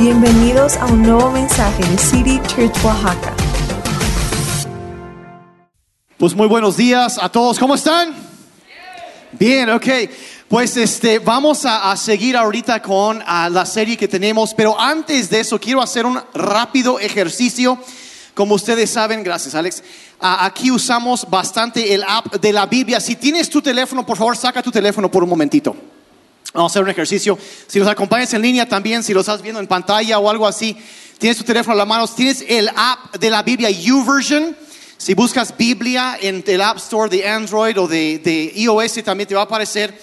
Bienvenidos a un nuevo mensaje de City Church Oaxaca. Pues muy buenos días a todos, ¿cómo están? Bien, ok. Pues este, vamos a, a seguir ahorita con ah, la serie que tenemos, pero antes de eso quiero hacer un rápido ejercicio. Como ustedes saben, gracias Alex, aquí usamos bastante el app de la Biblia. Si tienes tu teléfono, por favor, saca tu teléfono por un momentito. Vamos a hacer un ejercicio. Si los acompañas en línea también, si lo estás viendo en pantalla o algo así, tienes tu teléfono en la mano, tienes el app de la Biblia YouVersion. Si buscas Biblia en el App Store de Android o de, de iOS también te va a aparecer.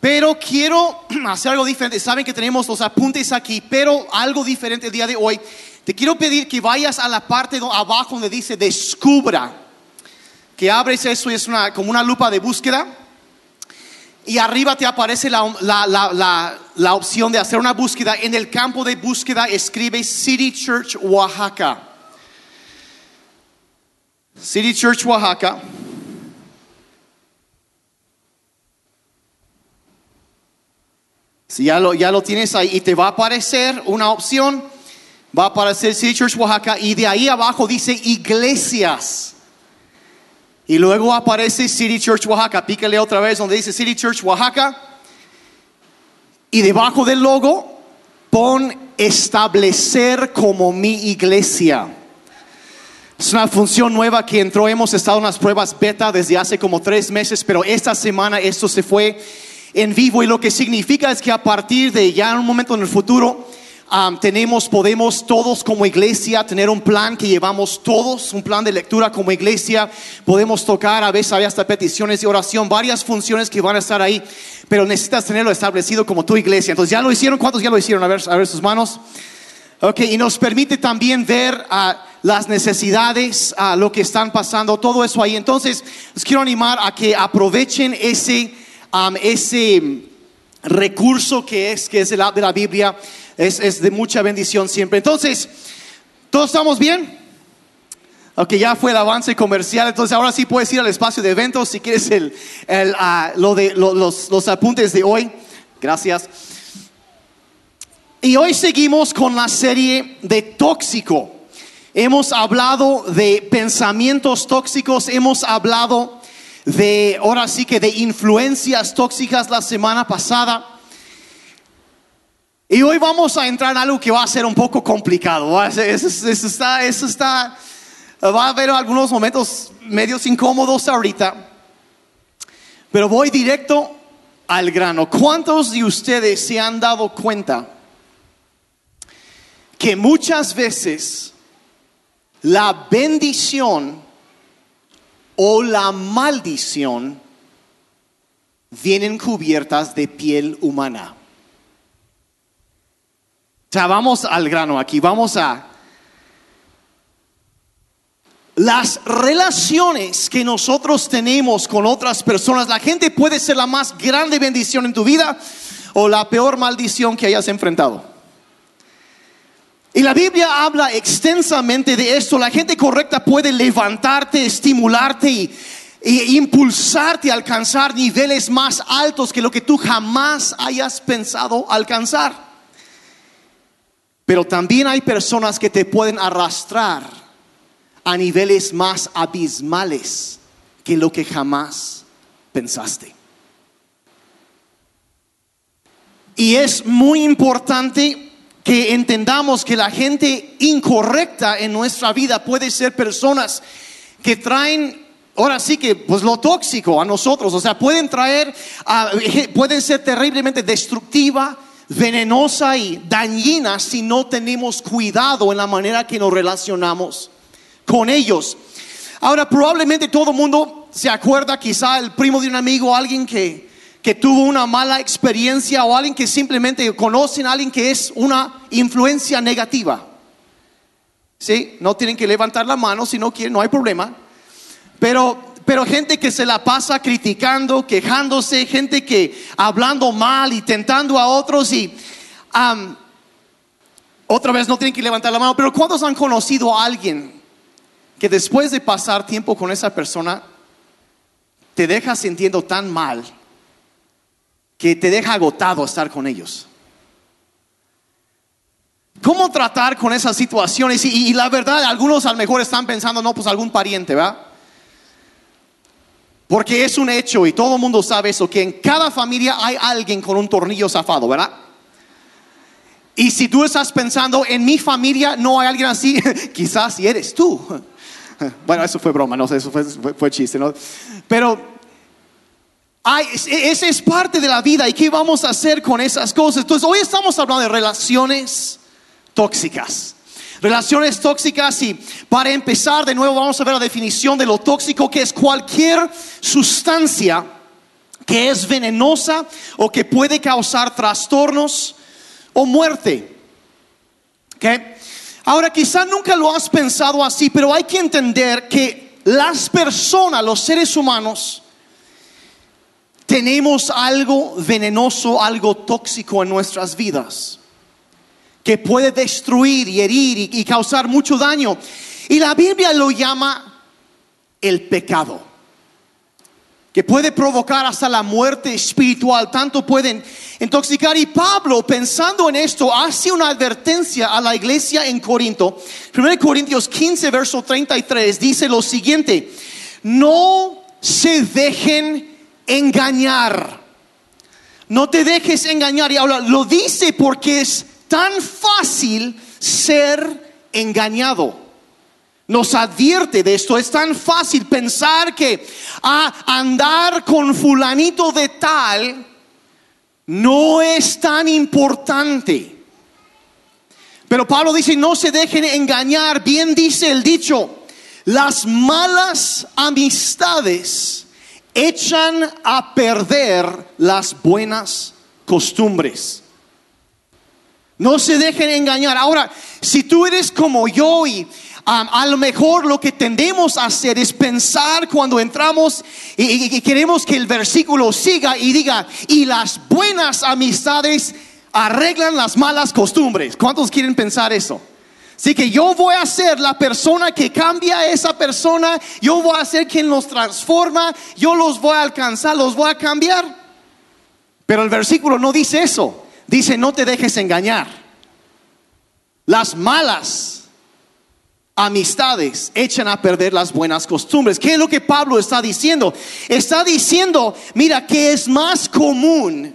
Pero quiero hacer algo diferente. Saben que tenemos los apuntes aquí, pero algo diferente el día de hoy. Te quiero pedir que vayas a la parte de abajo donde dice descubra. Que abres eso y es una, como una lupa de búsqueda y arriba te aparece la, la- la- la- opción de hacer una búsqueda. En el campo de búsqueda escribe City Church Oaxaca. City Church Oaxaca. Si ya lo, ya lo tienes ahí y te va a aparecer una opción, va a aparecer City Church Oaxaca y de ahí abajo dice iglesias. Y luego aparece City Church Oaxaca. Pícale otra vez donde dice City Church Oaxaca. Y debajo del logo pon establecer como mi iglesia. Es una función nueva que entró. Hemos estado en las pruebas beta desde hace como tres meses, pero esta semana esto se fue en vivo y lo que significa es que a partir de ya en un momento en el futuro tenemos, podemos todos como iglesia tener un plan que llevamos todos, un plan de lectura como iglesia. Podemos tocar, a veces hay hasta peticiones de oración, varias funciones que van a estar ahí, pero necesitas tenerlo establecido como tu iglesia. Entonces, ¿ya lo hicieron? ¿Cuántos ya lo hicieron? A ver, a ver sus manos. Ok, y nos permite también ver ah, las necesidades, ah, lo que están pasando, todo eso ahí. Entonces, les quiero animar a que aprovechen ese, ese recurso que es, que es el app de la Biblia. Es, es de mucha bendición siempre. Entonces, ¿todos estamos bien? Ok, ya fue el avance comercial, entonces ahora sí puedes ir al espacio de eventos si quieres el, el, ah, lo de, lo- los, los apuntes de hoy. Gracias. Y hoy seguimos con la serie de tóxico. Hemos hablado de pensamientos tóxicos, hemos hablado de, ahora sí que de influencias tóxicas la semana pasada. Y hoy vamos a entrar en algo que va a ser un poco complicado. eso está, eso está, va a haber algunos momentos medios incómodos ahorita. Pero voy directo al grano. ¿Cuántos de ustedes se han dado cuenta que muchas veces la bendición o la maldición vienen cubiertas de piel humana? O sea, vamos al grano aquí, vamos a... Las relaciones que nosotros tenemos con otras personas, la gente puede ser la más grande bendición en tu vida o la peor maldición que hayas enfrentado. Y la Biblia habla extensamente de esto. La gente correcta puede levantarte, estimularte y, impulsarte a alcanzar niveles más altos que lo que tú jamás hayas pensado alcanzar. Pero también hay personas que te pueden arrastrar a niveles más abismales que lo que jamás pensaste. Y es muy importante que entendamos que la gente incorrecta en nuestra vida puede ser personas que traen, ahora sí que, pues lo tóxico a nosotros, o sea, pueden traer, pueden ser terriblemente destructiva, venenosa y dañina si no tenemos cuidado en la manera que nos relacionamos con ellos. Ahora, probablemente todo el mundo se acuerda, quizá el primo de un amigo, alguien que, que tuvo una mala experiencia o alguien que simplemente conocen a alguien que es una influencia negativa. ¿Sí? No tienen que levantar la mano si no quieren, no hay problema. Pero, pero gente que se la pasa criticando, quejándose, gente que hablando mal y tentando a otros y otra vez no tienen que levantar la mano. Pero ¿cuántos han conocido a alguien que después de pasar tiempo con esa persona te deja sintiendo tan mal que te deja agotado estar con ellos. ¿Cómo tratar con esas situaciones? Y, y la verdad, algunos a lo mejor están pensando, no, pues algún pariente, ¿verdad? Porque es un hecho y todo el mundo sabe eso, que en cada familia hay alguien con un tornillo zafado, ¿verdad? Y si tú estás pensando, en mi familia no hay alguien así, quizás si eres tú. Bueno, eso fue broma, no sé, eso fue- fue chiste, ¿no? Pero hay, esa es parte de la vida y qué vamos a hacer con esas cosas. Entonces, hoy estamos hablando de relaciones tóxicas. Relaciones tóxicas y para empezar de nuevo vamos a ver la definición de lo tóxico que es cualquier sustancia que es venenosa o que puede causar trastornos o muerte. ¿Ok? Ahora quizá nunca lo has pensado así, pero hay que entender que las personas, los seres humanos, tenemos algo venenoso, algo tóxico en nuestras vidas que puede destruir y herir y, causar mucho daño. Y la Biblia lo llama el pecado, que puede provocar hasta la muerte espiritual, tanto pueden intoxicar. Y Pablo, pensando en esto, hace una advertencia a la iglesia en Corinto. 1 Corintios 15, verso 33, dice lo siguiente, no se dejen engañar. No te dejes engañar. Y ahora lo dice porque es tan fácil ser engañado. Nos advierte de esto. Es tan fácil pensar que a andar con fulanito de tal no es tan importante. Pero Pablo dice, no se dejen engañar. Bien dice el dicho, las malas amistades echan a perder las buenas costumbres. No se dejen engañar. Ahora, si tú eres como yo y um, a lo mejor lo que tendemos a hacer es pensar cuando entramos y, y- y queremos que el versículo siga y diga, y las buenas amistades arreglan las malas costumbres. ¿Cuántos quieren pensar eso? Así que yo voy a ser la persona que cambia a esa persona, yo voy a ser quien los transforma, yo los voy a alcanzar, los voy a cambiar. Pero el versículo no dice eso. Dice, no te dejes engañar. Las malas amistades echan a perder las buenas costumbres. ¿Qué es lo que Pablo está diciendo? Está diciendo, mira, que es más común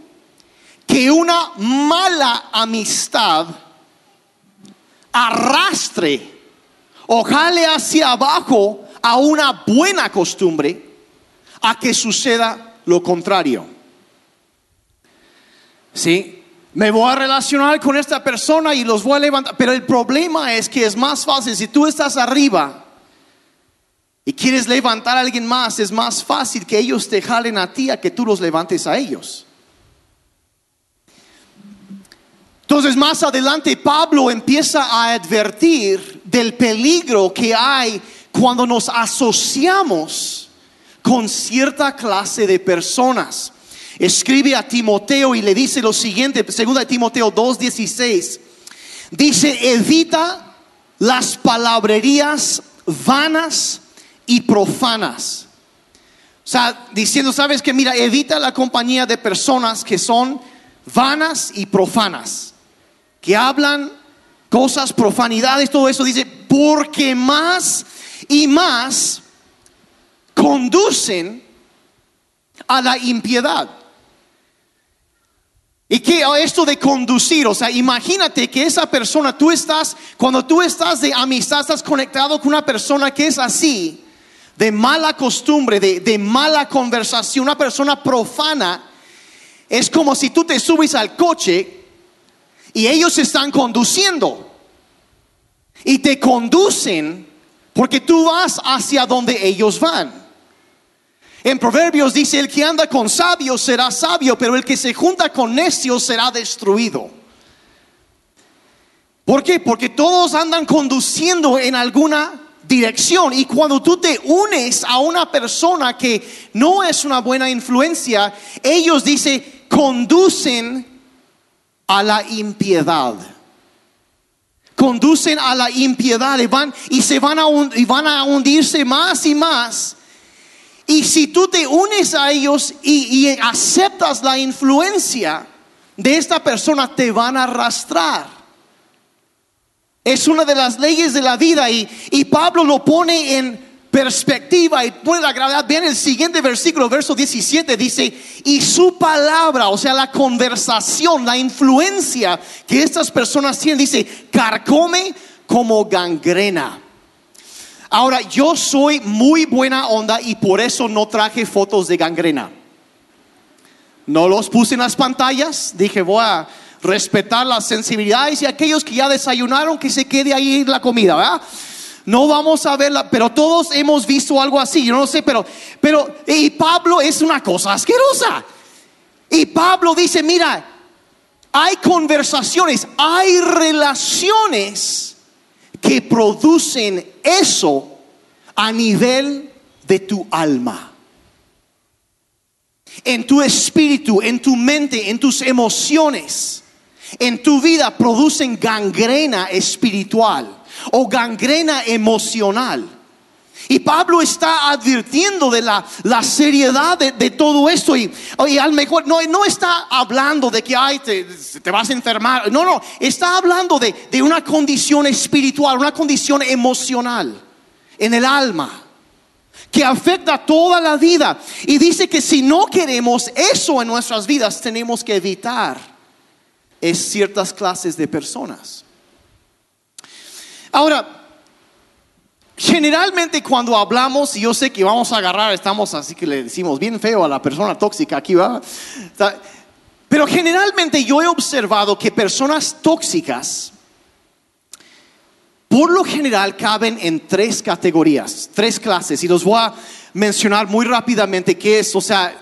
que una mala amistad arrastre o jale hacia abajo a una buena costumbre a que suceda lo contrario. ¿Sí? Me voy a relacionar con esta persona y los voy a levantar. Pero el problema es que es más fácil. Si tú estás arriba y quieres levantar a alguien más, es más fácil que ellos te jalen a ti a que tú los levantes a ellos. Entonces más adelante Pablo empieza a advertir del peligro que hay cuando nos asociamos con cierta clase de personas. Escribe a Timoteo y le dice lo siguiente, 2 Timoteo 2:16. Dice, evita las palabrerías vanas y profanas. O sea, diciendo, sabes que mira, evita la compañía de personas que son vanas y profanas, que hablan cosas, profanidades, todo eso. Dice, porque más y más conducen a la impiedad. Y que esto de conducir, o sea, imagínate que esa persona, tú estás, cuando tú estás de amistad, estás conectado con una persona que es así, de mala costumbre, de, de mala conversación, una persona profana, es como si tú te subes al coche y ellos están conduciendo y te conducen porque tú vas hacia donde ellos van. En Proverbios dice, el que anda con sabios será sabio, pero el que se junta con necios será destruido. ¿Por qué? Porque todos andan conduciendo en alguna dirección y cuando tú te unes a una persona que no es una buena influencia, ellos dice conducen a la impiedad. Conducen a la impiedad y van y se van a y van a hundirse más y más. Y si tú te unes a ellos y, y aceptas la influencia de esta persona, te van a arrastrar. Es una de las leyes de la vida y, y Pablo lo pone en perspectiva y pone la gravedad. Vean el siguiente versículo, verso 17, dice, y su palabra, o sea, la conversación, la influencia que estas personas tienen, dice, carcome como gangrena. Ahora, yo soy muy buena onda y por eso no traje fotos de gangrena. No los puse en las pantallas, dije, voy a respetar las sensibilidades y aquellos que ya desayunaron, que se quede ahí la comida, ¿verdad? No vamos a verla, pero todos hemos visto algo así, yo no sé, pero, pero, y Pablo es una cosa asquerosa. Y Pablo dice, mira, hay conversaciones, hay relaciones que producen eso a nivel de tu alma en tu espíritu, en tu mente, en tus emociones, en tu vida producen gangrena espiritual o gangrena emocional. Y Pablo está advirtiendo de la, la seriedad de, todo esto. Y, al mejor no, no está hablando de que ay, te, te, vas a enfermar. No, no. Está hablando de, de una condición espiritual, una condición emocional en el alma que afecta toda la vida. Y dice que si no queremos eso en nuestras vidas, tenemos que evitar es ciertas clases de personas. Ahora, generalmente cuando hablamos, y yo sé que vamos a agarrar, estamos así que le decimos bien feo a la persona tóxica aquí, ¿va? Pero generalmente yo he observado que personas tóxicas por lo general caben en tres categorías, tres clases, y los voy a mencionar muy rápidamente qué es, o sea,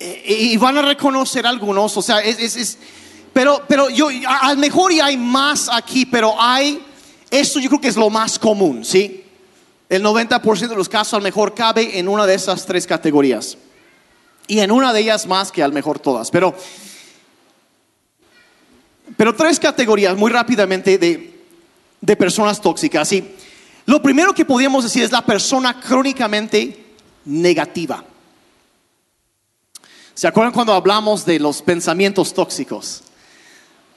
eh, y van a reconocer algunos, o sea, es, pero, pero yo, a, lo mejor ya hay más aquí, pero hay, esto yo creo que es lo más común, ¿sí? El 90% de los casos a lo mejor cabe en una de esas tres categorías. Y en una de ellas más que a lo mejor todas. Pero, pero tres categorías muy rápidamente de, de personas tóxicas. Y lo primero que podríamos decir es la persona crónicamente negativa. ¿Se acuerdan cuando hablamos de los pensamientos tóxicos?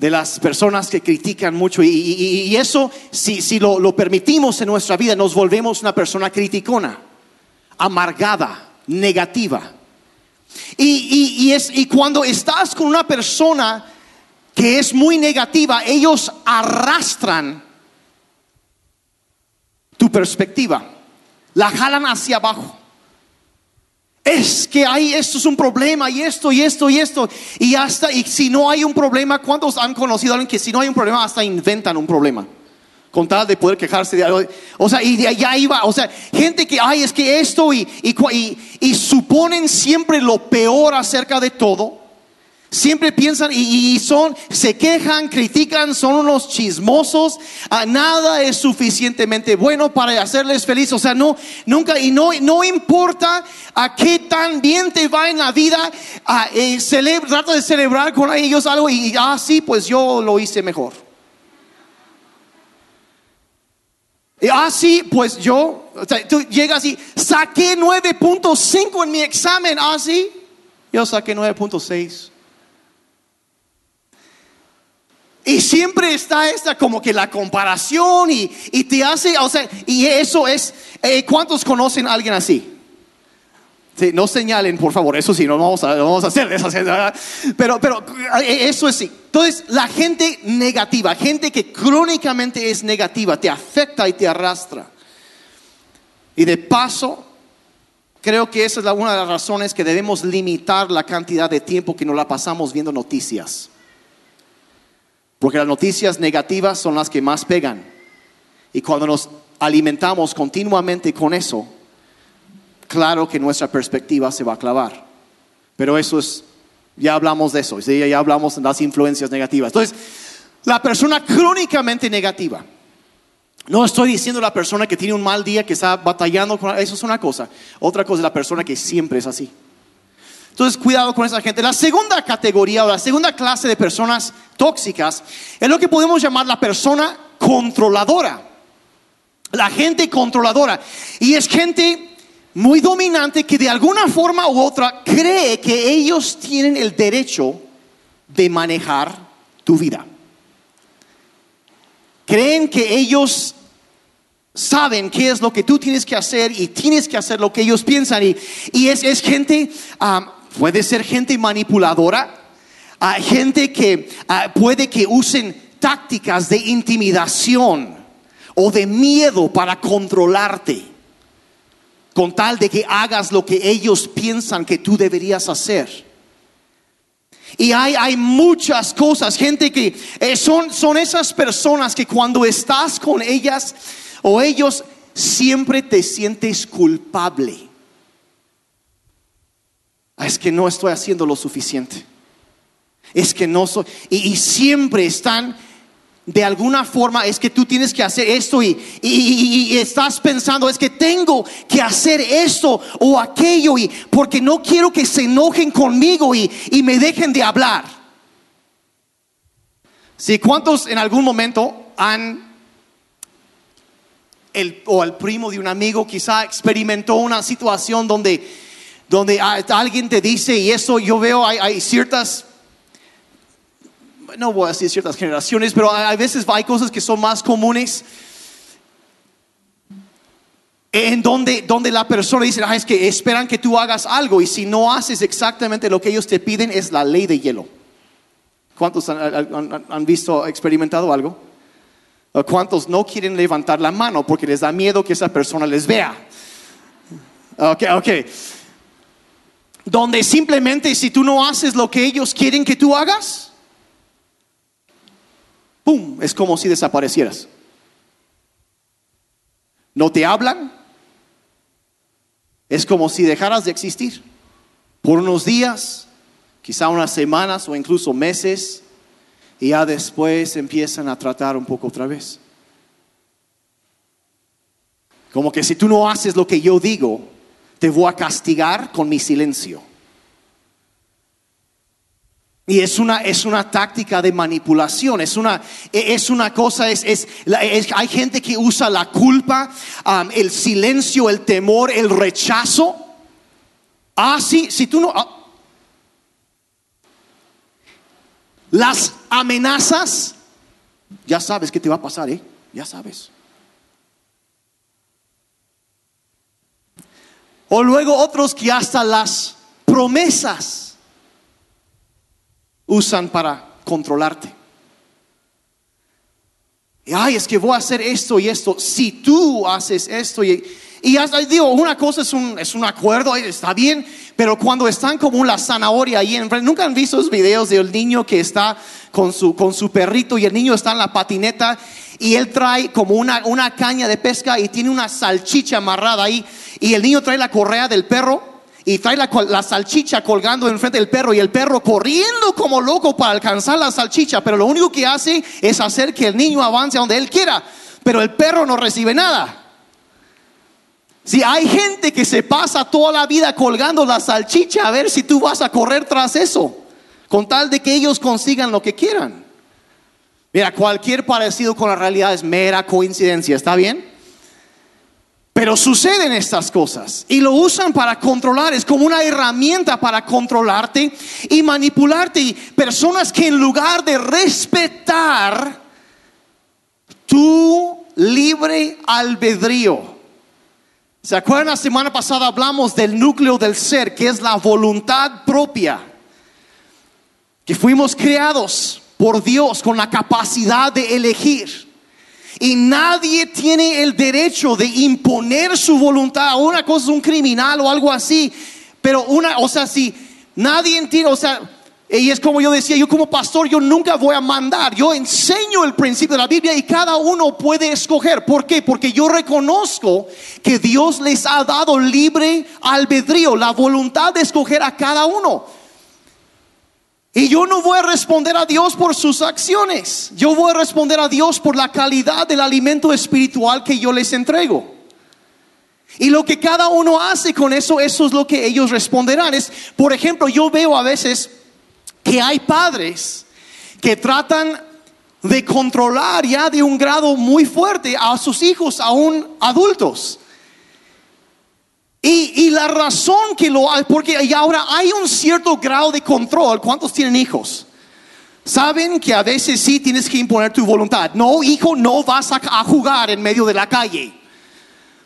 De las personas que critican mucho. Y, eso, si, si lo, lo, permitimos en nuestra vida, nos volvemos una persona criticona, amargada, negativa. Y, es, y cuando estás con una persona que es muy negativa, ellos arrastran tu perspectiva. La jalan hacia abajo. Es que hay esto es un problema y esto y esto y esto y hasta y si no hay un problema, ¿cuántos han conocido a alguien que si no hay un problema hasta inventan un problema? Con tal de poder quejarse de algo. O sea, y de allá iba, o sea, gente que, ay, es que esto y, y, y suponen siempre lo peor acerca de todo Siempre piensan y, son, se quejan, critican, son unos chismosos. A nada es suficientemente bueno para hacerles feliz. O sea, no, nunca, y no, no importa a qué tan bien te va en la vida, a, eh, trata de celebrar con ellos algo y, ah, sí, pues yo lo hice mejor. Y, ah, sí, pues yo, tú llegas y saqué 9.5 en mi examen, ah, sí, yo saqué 9.6. Y siempre está esta como que la comparación y, te hace, o sea, y eso es, eh, ¿cuántos conocen a alguien así? no señalen, por favor, eso sí, no vamos a, vamos a hacer eso. Pero, pero eh, eso es sí. Entonces, la gente negativa, gente que crónicamente es negativa, te afecta y te arrastra. Y de paso, creo que esa es una de las razones que debemos limitar la cantidad de tiempo que nos la pasamos viendo noticias. Porque las noticias negativas son las que más pegan. Y cuando nos alimentamos continuamente con eso, claro que nuestra perspectiva se va a clavar. Pero eso es, ya hablamos de eso, ya hablamos de las influencias negativas. Entonces, la persona crónicamente negativa. No estoy diciendo la persona que tiene un mal día, que está batallando con eso es una cosa. Otra cosa es la persona que siempre es así. Entonces, cuidado con esa gente. La segunda categoría o la segunda clase de personas tóxicas es lo que podemos llamar la persona controladora. La gente controladora. Y es gente muy dominante que de alguna forma u otra cree que ellos tienen el derecho de manejar tu vida. creen que ellos saben qué es lo que tú tienes que hacer y tienes que hacer lo que ellos piensan. Y, y es, es gente, puede ser gente manipuladora, ah, gente que puede que usen tácticas de intimidación o de miedo para controlarte, con tal de que hagas lo que ellos piensan que tú deberías hacer. Y hay, hay muchas cosas, gente que eh, son, son esas personas que cuando estás con ellas o ellos, siempre te sientes culpable. Ah, Es que no estoy haciendo lo suficiente. Es que no soy. Y, siempre están de alguna forma es que tú tienes que hacer esto y, y- y- estás pensando es que tengo que hacer esto o aquello y porque no quiero que se enojen conmigo y, y me dejen de hablar. Si cuántos en algún momento han el, o el primo de un amigo quizá experimentó una situación donde donde alguien te dice y eso yo veo hay, ciertas no voy a decir ciertas generaciones, pero a veces hay cosas que son más comunes en donde, donde la persona dice, "Ah, es que esperan que tú hagas algo y si no haces exactamente lo que ellos te piden es la ley de hielo. ¿Cuántos han, han- han visto, experimentado algo? ¿O ¿Cuántos no quieren levantar la mano porque les da miedo que esa persona les vea? Ok, ok. Donde simplemente si tú no haces lo que ellos quieren que tú hagas, ¡pum! Es como si desaparecieras. No te hablan. Es como si dejaras de existir por unos días, quizá unas semanas o incluso meses, y ya después empiezan a tratar un poco otra vez. Como que si tú no haces lo que yo digo, te voy a castigar con mi silencio. Y es una, es una táctica de manipulación, es una, es una cosa, es, es- es- hay gente que usa la culpa, el silencio, el temor, el rechazo. Ah, sí, si tú no... ah. Las amenazas, ya sabes qué te va a pasar, ¿eh? Ya sabes. O luego otros que hasta las promesas usan para controlarte. Y, Ay, es que voy a hacer esto y esto. Si tú haces esto y, y digo, una cosa es un, es un acuerdo, eh, está bien, pero cuando están como la zanahoria ahí enfrente, nunca han visto esos videos del niño que está con su, con su perrito y el niño está en la patineta y él trae como una, una caña de pesca y tiene una salchicha amarrada ahí y el niño trae la correa del perro y trae la, la salchicha colgando enfrente del perro y el perro corriendo como loco para alcanzar la salchicha, pero lo único que hace es hacer que el niño avance donde él quiera, pero el perro no recibe nada. Si hay gente que se pasa toda la vida colgando la salchicha a ver si tú vas a correr tras eso, con tal de que ellos consigan lo que quieran. Mira, cualquier parecido con la realidad es mera coincidencia, ¿está bien? Pero suceden estas cosas y lo usan para controlar, es como una herramienta para controlarte y manipularte. Y personas que en lugar de respetar tu libre albedrío, ¿se acuerdan la semana pasada hablamos del núcleo del ser, que es la voluntad propia? Que fuimos creados por Dios con la capacidad de elegir. Y nadie tiene el derecho de imponer su voluntad. Una cosa es un criminal o algo así. Pero una, o sea, si nadie entiende, o sea, y es como yo decía, yo como pastor, yo nunca voy a mandar. Yo enseño el principio de la Biblia y cada uno puede escoger. ¿Por qué? Porque yo reconozco que Dios les ha dado libre albedrío, la voluntad de escoger a cada uno. Y yo no voy a responder a Dios por sus acciones. Yo voy a responder a Dios por la calidad del alimento espiritual que yo les entrego. Y lo que cada uno hace con eso, eso es lo que ellos responderán. Es, por ejemplo, yo veo a veces que hay padres que tratan de controlar ya de un grado muy fuerte a sus hijos, aún adultos. Y, la razón que lo hay, porque ahora hay un cierto grado de control. ¿Cuántos tienen hijos? saben que a veces sí tienes que imponer tu voluntad. No, hijo, no vas a jugar en medio de la calle.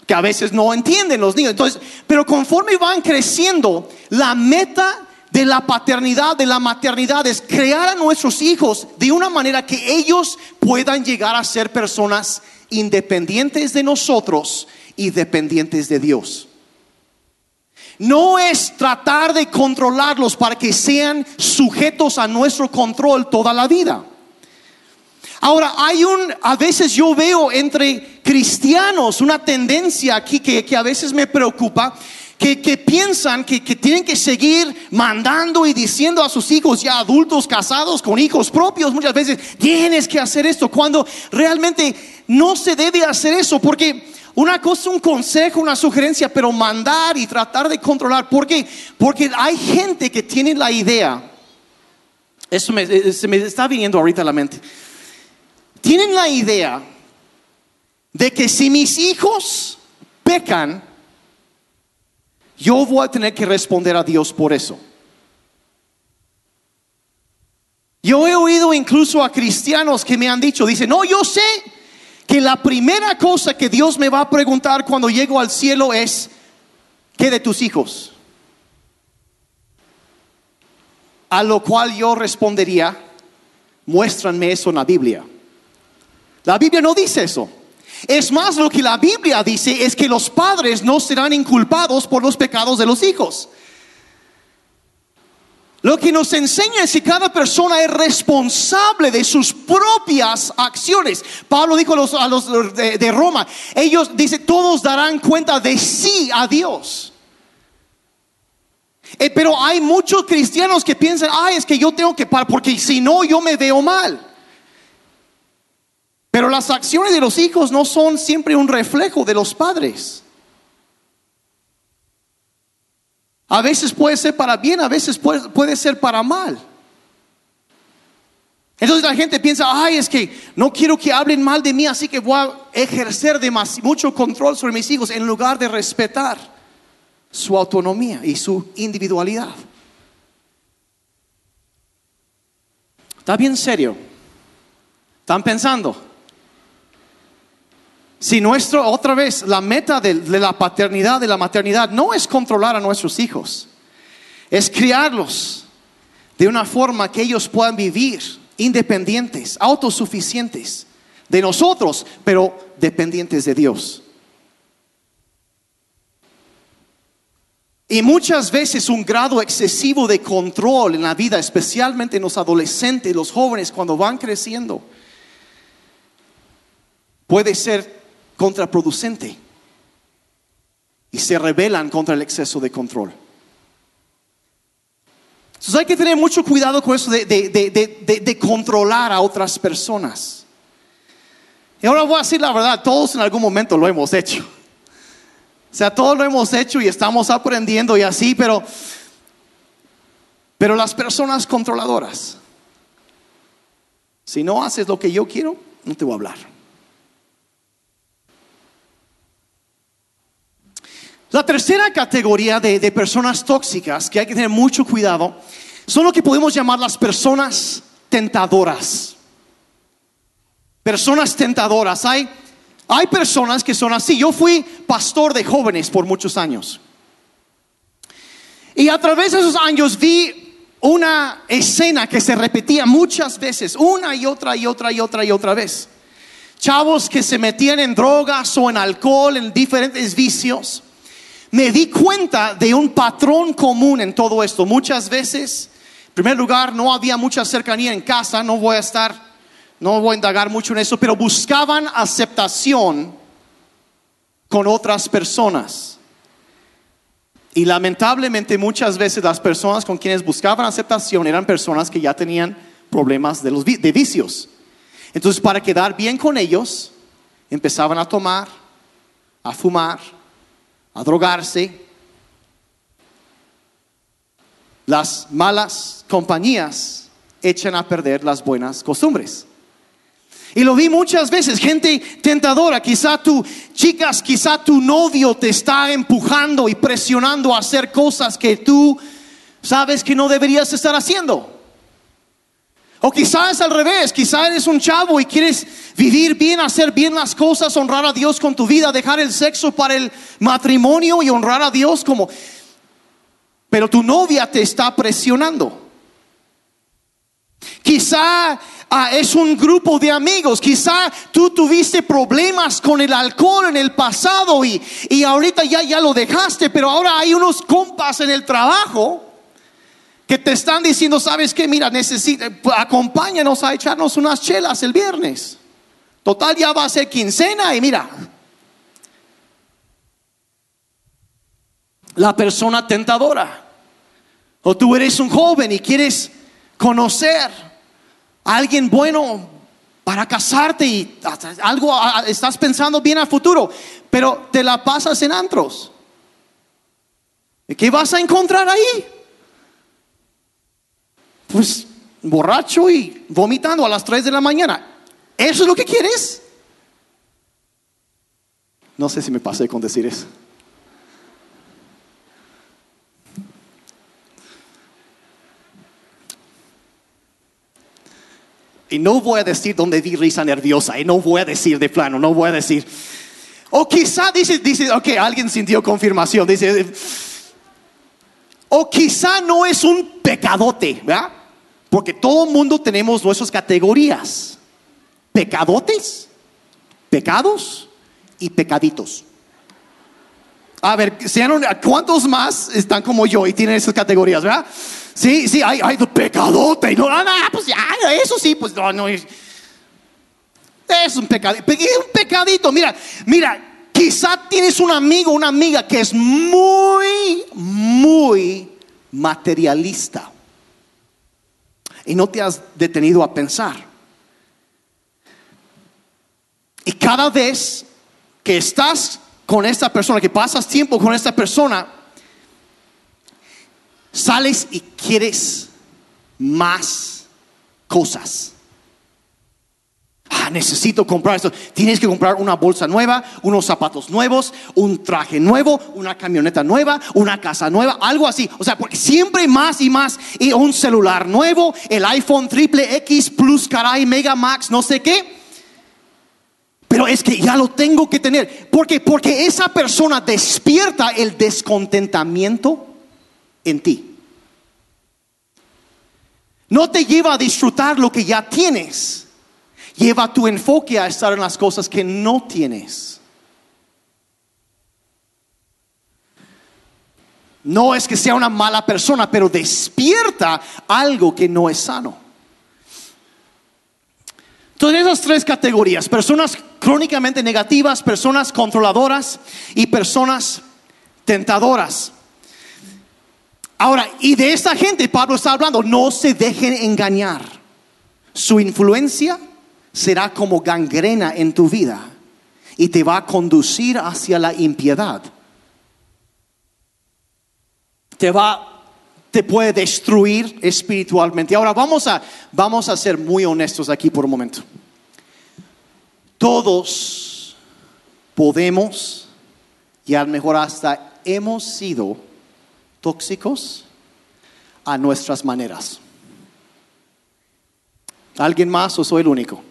Que a veces no entienden los niños. Entonces, pero conforme van creciendo, la meta de la paternidad, de la maternidad, es crear a nuestros hijos de una manera que ellos puedan llegar a ser personas independientes de nosotros y dependientes de Dios. No es tratar de controlarlos para que sean sujetos a nuestro control toda la vida. Ahora, hay un, a veces yo veo entre cristianos una tendencia aquí que, que a veces me preocupa, que, que piensan que, que tienen que seguir mandando y diciendo a sus hijos ya adultos casados con hijos propios, muchas veces tienes que hacer esto, cuando realmente no se debe hacer eso, porque una cosa, un consejo, una sugerencia, pero mandar y tratar de controlar. ¿Por qué? Porque hay gente que tiene la idea, eso me, eh, se me está viniendo ahorita a la mente, tienen la idea de que si mis hijos pecan, yo voy a tener que responder a Dios por eso. Yo he oído incluso a cristianos que me han dicho, dicen, no, yo sé que la primera cosa que Dios me va a preguntar cuando llego al cielo es, ¿qué de tus hijos? A lo cual yo respondería, muéstranme eso en la Biblia. La Biblia no dice eso. Es más, lo que la Biblia dice es que los padres no serán inculpados por los pecados de los hijos. Lo que nos enseña es que cada persona es responsable de sus propias acciones. Pablo dijo a los, de, Roma, ellos dice, todos darán cuenta de sí a Dios. Eh, pero hay muchos cristianos que piensan, ay, es que yo tengo que parar, porque si no, yo me veo mal. Pero las acciones de los hijos no son siempre un reflejo de los padres. A veces puede ser para bien, a veces puede, ser para mal. Entonces la gente piensa, ay, es que no quiero que hablen mal de mí, así que voy a ejercer mucho control sobre mis hijos en lugar de respetar su autonomía y su individualidad. Está bien serio. ¿Están pensando? Si nuestro, otra vez, la meta de, la paternidad, de la maternidad, no es controlar a nuestros hijos, es criarlos de una forma que ellos puedan vivir independientes, autosuficientes de nosotros, pero dependientes de Dios. Y muchas veces un grado excesivo de control en la vida, especialmente en los adolescentes, los jóvenes, cuando van creciendo, puede ser contraproducente y se rebelan contra el exceso de control. Entonces hay que tener mucho cuidado con eso de, controlar a otras personas. Y ahora voy a decir la verdad, todos en algún momento lo hemos hecho. O sea, todos lo hemos hecho y estamos aprendiendo y así, pero, pero las personas controladoras, si no haces lo que yo quiero, no te voy a hablar. La tercera categoría de, personas tóxicas que hay que tener mucho cuidado son lo que podemos llamar las personas tentadoras. Personas tentadoras. Hay, hay personas que son así. Yo fui pastor de jóvenes por muchos años. Y a través de esos años vi una escena que se repetía muchas veces, una y otra y otra y otra y otra vez. Chavos que se metían en drogas o en alcohol, en diferentes vicios me di cuenta de un patrón común en todo esto. Muchas veces, en primer lugar, no había mucha cercanía en casa, no voy a estar, no voy a indagar mucho en eso, pero buscaban aceptación con otras personas. Y lamentablemente muchas veces las personas con quienes buscaban aceptación eran personas que ya tenían problemas de, los, de vicios. Entonces, para quedar bien con ellos, empezaban a tomar, a fumar, a drogarse. Las malas compañías echan a perder las buenas costumbres. Y lo vi muchas veces, gente tentadora, quizá tú, chicas, quizá tu novio te está empujando y presionando a hacer cosas que tú sabes que no deberías estar haciendo. O quizás al revés, quizás eres un chavo y quieres vivir bien, hacer bien las cosas, honrar a Dios con tu vida, dejar el sexo para el matrimonio y honrar a Dios como... Pero tu novia te está presionando. Quizá ah, es un grupo de amigos, quizá tú tuviste problemas con el alcohol en el pasado y, y ahorita ya, ya lo dejaste, pero ahora hay unos compas en el trabajo que te están diciendo, sabes qué, mira, necesita, acompáñanos a echarnos unas chelas el viernes. Total, ya va a ser quincena y mira, la persona tentadora. O tú eres un joven y quieres conocer a alguien bueno para casarte y algo estás pensando bien al futuro, pero te la pasas en antros. ¿Y qué vas a encontrar ahí? Pues borracho y vomitando a las 3 de la mañana. ¿Eso es lo que quieres? No sé si me pasé con decir eso. Y no voy a decir donde di risa nerviosa. Y no voy a decir de plano, no voy a decir. O quizá dice, dice, ok, alguien sintió confirmación. Dice, o quizá no es un pecadote, ¿verdad? Porque todo mundo tenemos nuestras categorías. Pecadotes, pecados y pecaditos. A ver, ¿cuántos más están como yo y tienen esas categorías, verdad? Sí, sí, hay, hay pecadote. No, no, pues ya, eso sí, pues no, no. Es un pecadito. Un pecadito, mira, mira, Quizá tienes un amigo, una amiga que es muy, muy materialista. Y no te has detenido a pensar. Y cada vez que estás con esta persona, que pasas tiempo con esta persona, sales y quieres más cosas. Ah, necesito comprar esto. Tienes que comprar una bolsa nueva, unos zapatos nuevos, un traje nuevo, una camioneta nueva, una casa nueva, algo así. O sea, porque siempre más y más. Y un celular nuevo, el iPhone triple X Plus, caray, Mega Max, no sé qué. Pero es que ya lo tengo que tener. ¿Por qué? Porque esa persona despierta el descontentamiento en ti. No te lleva a disfrutar lo que ya tienes Lleva tu enfoque a estar en las cosas que no tienes. No es que sea una mala persona, pero despierta algo que no es sano. Entonces esas tres categorías, personas crónicamente negativas, personas controladoras y personas tentadoras. Ahora, y de esta gente Pablo está hablando, no se dejen engañar. Su influencia será como gangrena en tu vida y te va a conducir hacia la impiedad. Te va te puede destruir espiritualmente. Ahora vamos a vamos a ser muy honestos aquí por un momento. Todos podemos y a lo mejor hasta hemos sido tóxicos a nuestras maneras. ¿Alguien más o soy el único?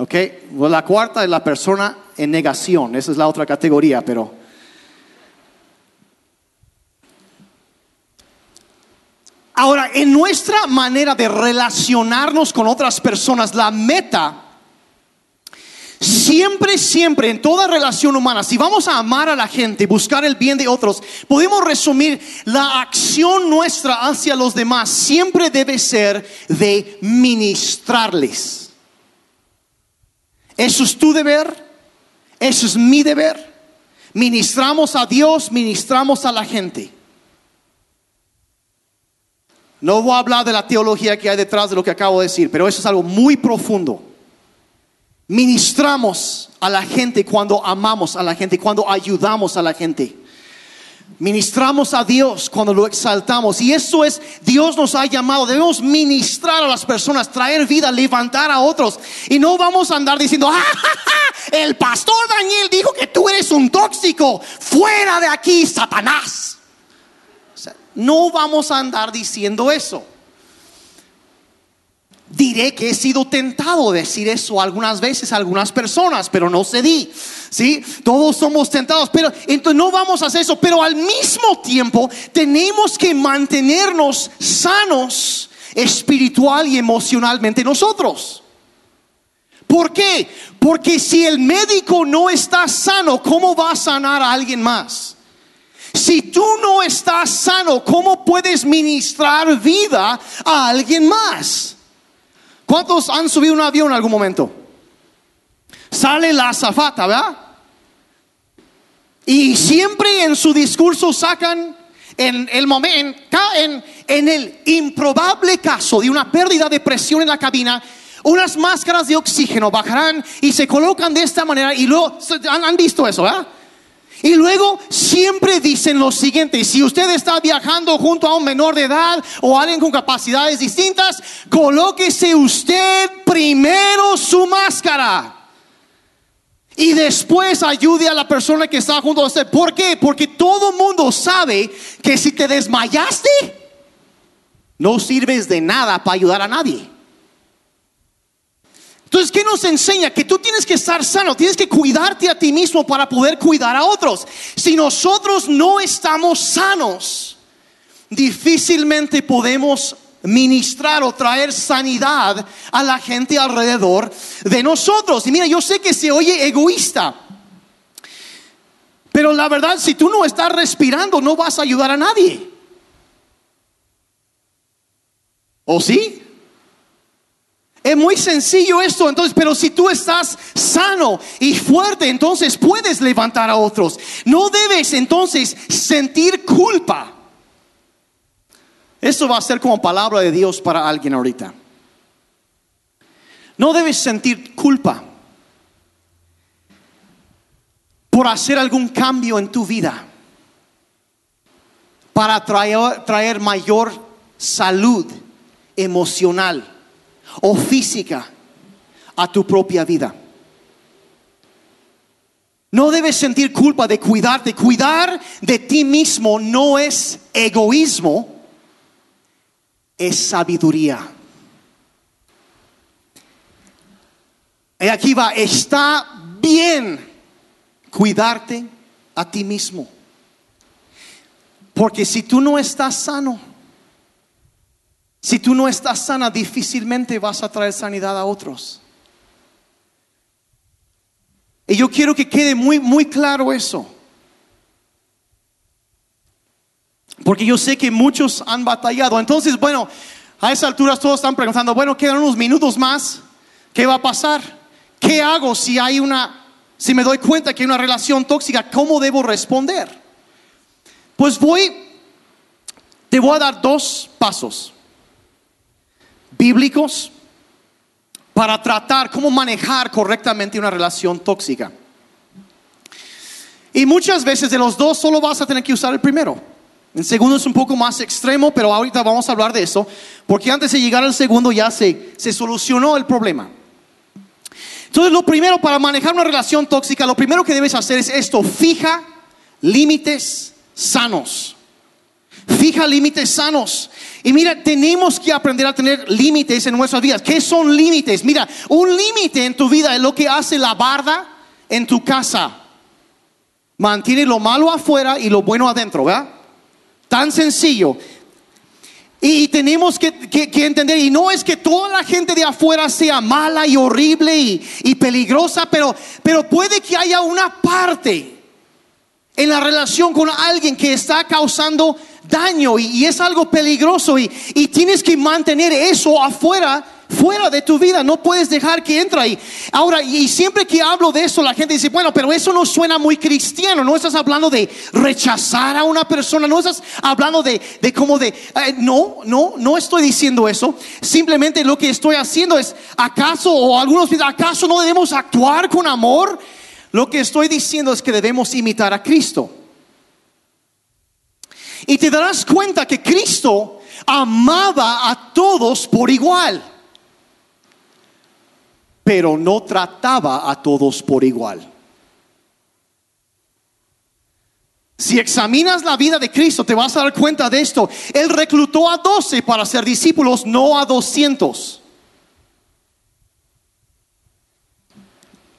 Ok, la cuarta es la persona en negación, esa es la otra categoría, pero... Ahora, en nuestra manera de relacionarnos con otras personas, la meta Siempre, siempre, en toda relación humana, si vamos a amar a la gente, buscar el bien de otros, podemos resumir la acción nuestra hacia los demás siempre debe ser de ministrarles. Eso es tu deber, eso es mi deber. Ministramos a Dios, ministramos a la gente. No voy a hablar de la teología que hay detrás de lo que acabo de decir, pero eso es algo muy profundo. Ministramos a la gente cuando amamos a la gente, cuando ayudamos a la gente. Ministramos a Dios cuando lo exaltamos. Y eso es, Dios nos ha llamado. Debemos ministrar a las personas, traer vida, levantar a otros. Y no vamos a andar diciendo, ah, el pastor Daniel dijo que tú eres un tóxico. Fuera de aquí, Satanás. no vamos a andar diciendo eso. Diré que he sido tentado decir eso algunas veces a algunas personas, pero no cedí. ¿Sí? Todos somos tentados, pero entonces no vamos a hacer eso, pero al mismo tiempo tenemos que mantenernos sanos espiritual y emocionalmente nosotros. ¿Por qué? Porque si el médico no está sano, ¿cómo va a sanar a alguien más? Si tú no estás sano, ¿cómo puedes ministrar vida a alguien más? ¿Cuántos han subido un avión en algún momento? Sale la azafata, ¿verdad? Y siempre en su discurso sacan en el momento, en, en el improbable caso de una pérdida de presión en la cabina, unas máscaras de oxígeno bajarán y se colocan de esta manera y luego, han, visto eso, ¿verdad? Y luego siempre dicen lo siguiente, si usted está viajando junto a un menor de edad o alguien con capacidades distintas, colóquese usted primero su máscara. Y después ayude a la persona que está junto a usted. ¿Por qué? Porque todo mundo sabe que si te desmayaste, no sirves de nada para ayudar a nadie. Entonces, ¿qué nos enseña? Que tú tienes que estar sano, tienes que cuidarte a ti mismo para poder cuidar a otros. Si nosotros no estamos sanos, difícilmente podemos ministrar o traer sanidad a la gente alrededor de nosotros. Y mira, yo sé que se oye egoísta, pero la verdad, si tú no estás respirando, no vas a ayudar a nadie. ¿O sí? Es muy sencillo esto, entonces, pero si tú estás sano y fuerte, entonces puedes levantar a otros. No debes entonces sentir culpa. Esto va a ser como palabra de Dios para alguien ahorita. No debes sentir culpa por hacer algún cambio en tu vida para traer, traer mayor salud emocional o física a tu propia vida. No debes sentir culpa de cuidarte. Cuidar de ti mismo no es egoísmo, es sabiduría. Y aquí va, está bien cuidarte a ti mismo. Porque si tú no estás sano, si tú no estás sana, difícilmente vas a traer sanidad a otros. Y yo quiero que quede muy, muy claro eso. Porque yo sé que muchos han batallado. Entonces, bueno, a esa altura todos están preguntando, bueno, quedan unos minutos más. ¿Qué va a pasar? ¿Qué hago si hay una, si me doy cuenta que hay una relación tóxica? ¿Cómo debo responder? Pues voy, te voy a dar dos pasos bíblicos para tratar cómo manejar correctamente una relación tóxica. Y muchas veces de los dos solo vas a tener que usar el primero. El segundo es un poco más extremo, pero ahorita vamos a hablar de eso, porque antes de llegar al segundo ya se, se solucionó el problema. Entonces, lo primero para manejar una relación tóxica, lo primero que debes hacer es esto, fija límites sanos. Fija límites sanos. Y mira, tenemos que aprender a tener límites en nuestras vidas. ¿Qué son límites? Mira, un límite en tu vida es lo que hace la barda en tu casa. Mantiene lo malo afuera y lo bueno adentro, ¿verdad? Tan sencillo. Y tenemos que, entender, y no es que toda la gente de afuera sea mala y horrible y, y peligrosa, pero, pero puede que haya una parte en la relación con alguien que está causando daño y, es algo peligroso y, tienes que mantener eso afuera, fuera de tu vida, no puedes dejar que entre ahí. Ahora, y siempre que hablo de eso, la gente dice, bueno, pero eso no suena muy cristiano, no estás hablando de rechazar a una persona, no estás hablando de, de de, eh, no, no, no estoy diciendo eso, simplemente lo que estoy haciendo es, ¿acaso, o algunos dicen, ¿acaso no debemos actuar con amor? Lo que estoy diciendo es que debemos imitar a Cristo. Y te darás cuenta que Cristo amaba a todos por igual, pero no trataba a todos por igual. Si examinas la vida de Cristo, te vas a dar cuenta de esto. Él reclutó a doce para ser discípulos, no a doscientos.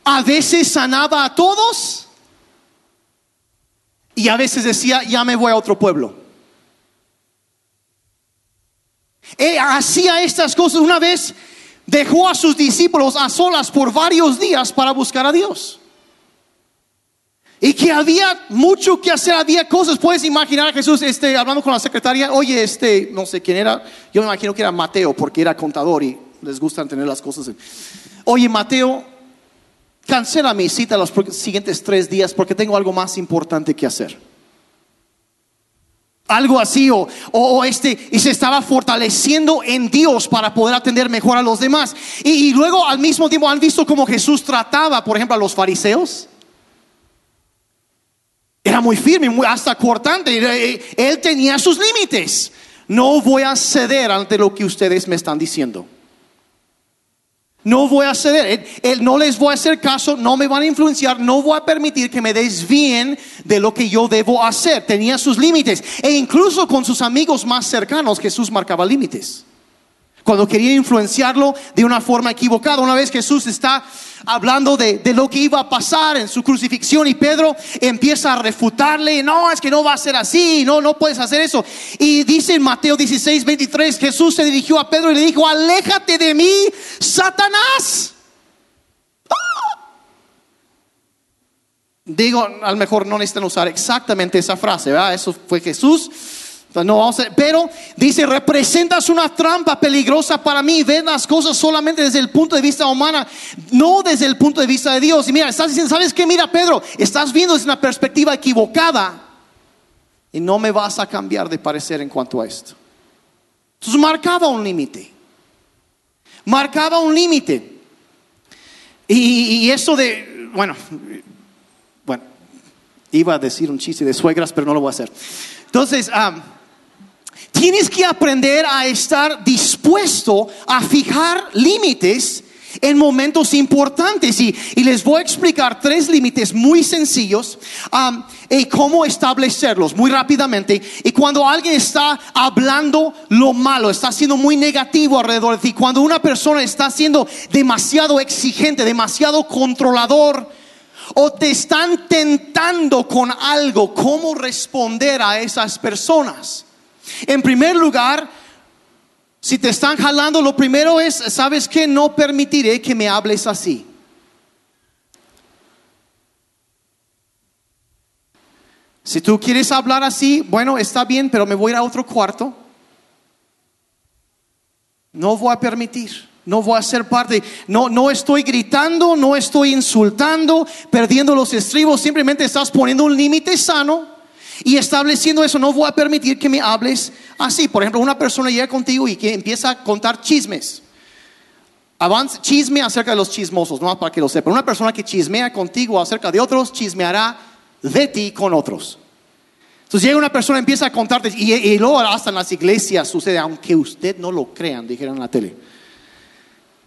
A veces sanaba a todos y a veces decía, ya me voy a otro pueblo. Él hacía estas cosas una vez, dejó a sus discípulos a solas por varios días para buscar a Dios. Y que había mucho que hacer, había cosas. Puedes imaginar a Jesús este, hablando con la secretaria. Oye, este, no sé quién era. Yo me imagino que era Mateo, porque era contador y les gustan tener las cosas. Oye, Mateo, cancela mi cita los siguientes tres días porque tengo algo más importante que hacer. Algo así, o, o- este, y se estaba fortaleciendo en Dios para poder atender mejor a los demás. Y, y luego al mismo tiempo han visto cómo Jesús trataba, por ejemplo, a los fariseos. Era muy firme, muy, hasta cortante. Eh, Él tenía sus límites. No voy a ceder ante lo que ustedes me están diciendo. No voy a ceder. No les voy a hacer caso, no me van a influenciar, no voy a permitir que me desvíen de lo que yo debo hacer. Tenía sus límites. E incluso con sus amigos más cercanos, Jesús marcaba límites. Cuando quería influenciarlo de una forma equivocada. Una vez Jesús está hablando de, de lo que iba a pasar en su crucifixión y Pedro empieza a refutarle, no, es que no va a ser así, no, no puedes hacer eso. Y dice en Mateo 16, 23, Jesús se dirigió a Pedro y le dijo, aléjate de mí, Satanás. ¡Ah! Digo, a lo mejor no necesitan usar exactamente esa frase, ¿verdad? Eso fue Jesús. No vamos pero dice, representas una trampa peligrosa para mí, ves las cosas solamente desde el punto de vista humana, no desde el punto de vista de Dios. Y mira, estás diciendo, ¿sabes qué? Mira, Pedro, estás viendo desde una perspectiva equivocada y no me vas a cambiar de parecer en cuanto a esto. Entonces marcaba un límite, marcaba un límite. Y, eso de, bueno, bueno, iba a decir un chiste de suegras, pero no lo voy a hacer. Entonces, am, tienes que aprender a estar dispuesto a fijar límites en momentos importantes. Y, les voy a explicar tres límites muy sencillos am, y cómo establecerlos muy rápidamente. Y cuando alguien está hablando lo malo, está siendo muy negativo alrededor de ti, cuando una persona está siendo demasiado exigente, demasiado controlador, o te están tentando con algo, ¿cómo responder a esas personas? En primer lugar, si te están jalando, lo primero es, ¿sabes que No permitiré que me hables así. Si tú quieres hablar así, bueno, está bien, pero me voy a ir a otro cuarto. No voy a permitir. No voy a ser parte. No, no estoy gritando, no estoy insultando, perdiendo los estribos. Simplemente estás poniendo un límite sano y estableciendo eso. No voy a permitir que me hables así. Por ejemplo, una persona llega contigo y que empieza a contar chismes. Avance, chisme acerca de los chismosos, no para que lo sepan. Una persona que chismea contigo acerca de otros, chismeará de ti con otros. Entonces llega una persona, empieza a contarte, y, y luego hasta en las iglesias sucede, aunque usted no lo crean, dijeron en la tele.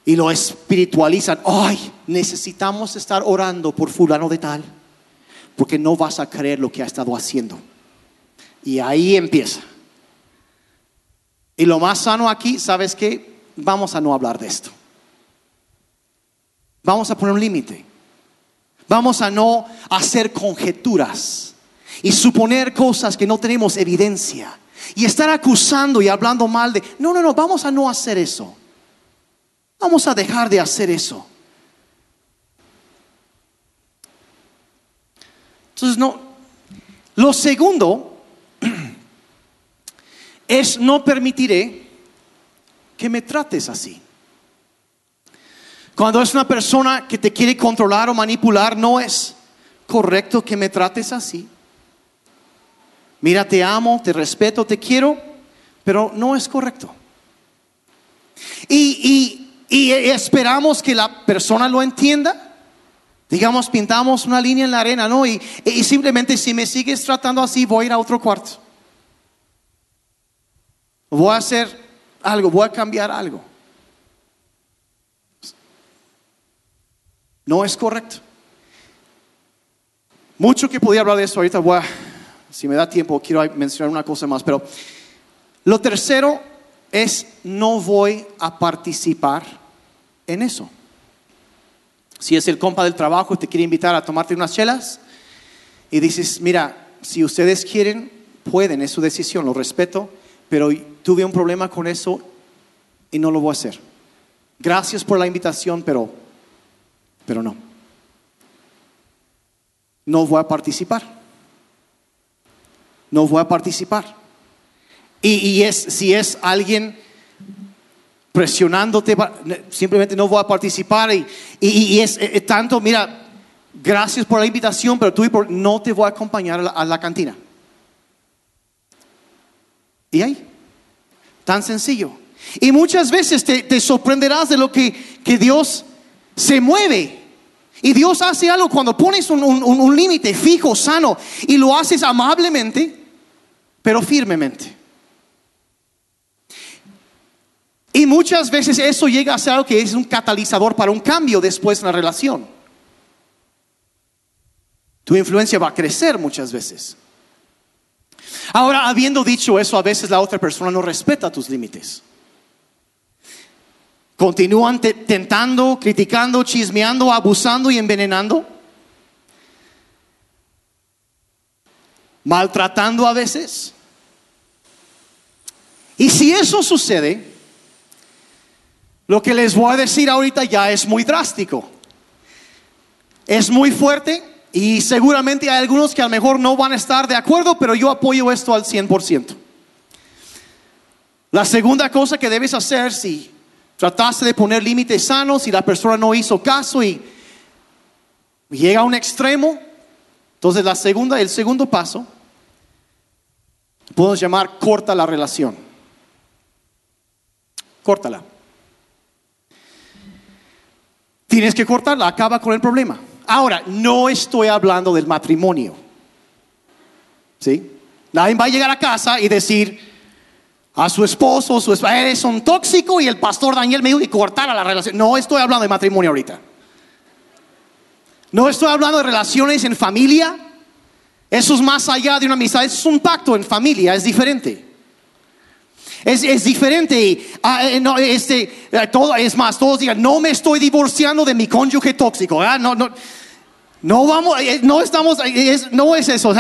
Y lo espiritualizan. Ay, necesitamos estar orando por fulano de tal, porque no vas a creer lo que ha estado haciendo. Y ahí empieza. Y lo más sano aquí, ¿sabes qué? Vamos a no hablar de esto. Vamos a poner un límite. Vamos a no hacer conjeturas y suponer cosas que no tenemos evidencia. Y estar acusando y hablando mal de... No, no, no, vamos a no hacer eso. Vamos a dejar de hacer eso. Entonces, no. Lo segundo es no permitiré que me trates así. Cuando es una persona que te quiere controlar o manipular, no es correcto que me trates así. Mira, te amo, te respeto, te quiero, pero no es correcto. Y, y, y esperamos que la persona lo entienda. Digamos, pintamos una línea en la arena, ¿no? Y, simplemente si me sigues tratando así, voy a ir a otro cuarto. Voy a hacer algo, voy a cambiar algo. No es correcto. Mucho que podía hablar de eso ahorita, voy a, si me da tiempo, quiero mencionar una cosa más, pero lo tercero es no voy a participar en eso. Si es el compa del trabajo, te quiere invitar a tomarte unas chelas y dices, mira, si ustedes quieren, pueden, es su decisión, lo respeto, pero tuve un problema con eso y no lo voy a hacer. Gracias por la invitación, pero, pero no. No voy a participar. No voy a participar. Y, y si es alguien presionándote, simplemente no voy a participar. Y, y, es, tanto, mira, gracias por la invitación, pero tú no te voy a acompañar a la, cantina. Y ahí, tan sencillo. Y muchas veces te, sorprenderás de lo que, que, Dios se mueve. Y Dios hace algo cuando pones un, un límite fijo, sano, y lo haces amablemente, pero firmemente. Y muchas veces eso llega a ser algo que es un catalizador para un cambio después en la relación. Tu influencia va a crecer muchas veces. Ahora, habiendo dicho eso, a veces la otra persona no respeta tus límites. Continúan tentando, criticando, chismeando, abusando y envenenando. Maltratando a veces. Y si eso sucede, lo que les voy a decir ahorita ya es muy drástico. Es muy fuerte y seguramente hay algunos que a lo mejor no van a estar de acuerdo, pero yo apoyo esto al 100%. La segunda cosa que debes hacer si trataste de poner límites sanos y la persona no hizo caso y llega a un extremo, entonces la segunda, el segundo paso, podemos llamar corta la relación. Córtala. Tienes que cortarla, acaba con el problema. Ahora, no estoy hablando del matrimonio. ¿Sí? Nadie va a llegar a casa y decir a su esposo, su esposa, eres un tóxico y el pastor Daniel me dijo que cortara la relación. No estoy hablando de matrimonio ahorita. No estoy hablando de relaciones en familia. Eso es más allá de una amistad, es un pacto en familia, es diferente. Es, diferente. Y, ah, eh, no, este, eh, todo, es más, todos digan, no me estoy divorciando de mi cónyuge tóxico. No, no, no vamos, eh, no estamos, no es eso.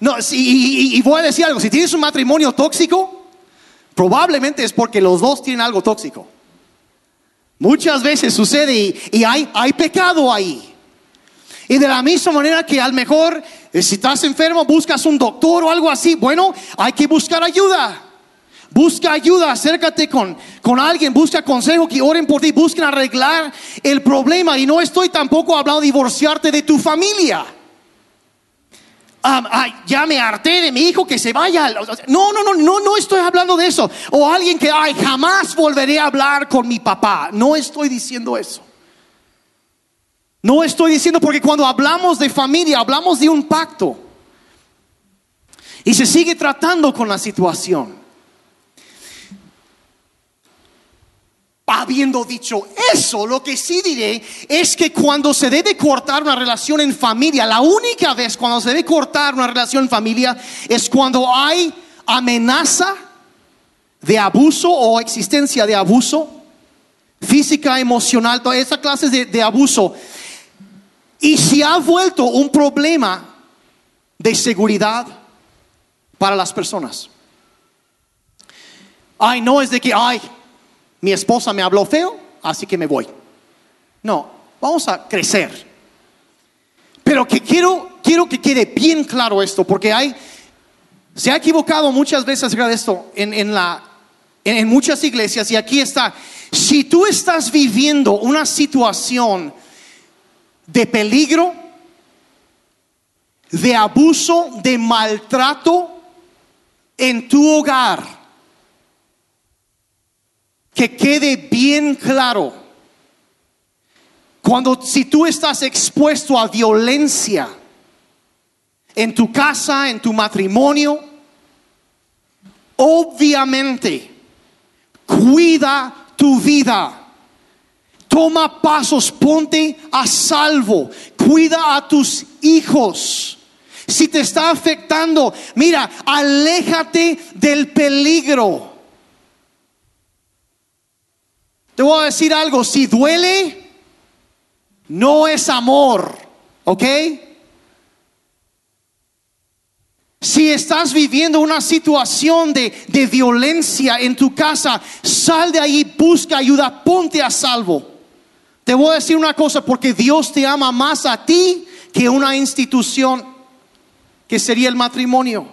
no, y, voy a decir algo, si tienes un matrimonio tóxico, probablemente es porque los dos tienen algo tóxico. Muchas veces sucede y, y hay, hay pecado ahí. Y de la misma manera que al mejor, si estás enfermo, buscas un doctor o algo así, bueno, hay que buscar ayuda. Busca ayuda, acércate con, con alguien, busca consejo, que oren por ti, busquen arreglar el problema. Y no estoy tampoco hablando de divorciarte de tu familia. ay, ya me harté de mi hijo que se vaya. No, no, no, no, no estoy hablando de eso. O alguien que, ay, jamás volveré a hablar con mi papá. No estoy diciendo eso. No estoy diciendo porque cuando hablamos de familia, hablamos de un pacto. Y se sigue tratando con la situación. Habiendo dicho eso, lo que sí diré es que cuando se debe cortar una relación en familia, la única vez cuando se debe cortar una relación en familia es cuando hay amenaza de abuso o existencia de abuso física, emocional, toda esa clase de, de abuso. Y se ha vuelto un problema de seguridad para las personas. Ay, no es de que, ay, mi esposa me habló feo, así que me voy. No, vamos a crecer. Pero que quiero, quiero que quede bien claro esto, porque hay, se ha equivocado muchas veces de esto en, la, en muchas iglesias y aquí está. Si tú estás viviendo una situación de peligro, de abuso, de maltrato en tu hogar, que quede bien claro. Cuando si tú estás expuesto a violencia en tu casa, en tu matrimonio, obviamente cuida tu vida. Toma pasos, ponte a salvo, cuida a tus hijos. Si te está afectando, mira, aléjate del peligro. Te voy a decir algo, si duele, no es amor, ¿ok? Si estás viviendo una situación de, de violencia en tu casa, sal de ahí, busca ayuda, ponte a salvo. Te voy a decir una cosa, porque Dios te ama más a ti que una institución que sería el matrimonio.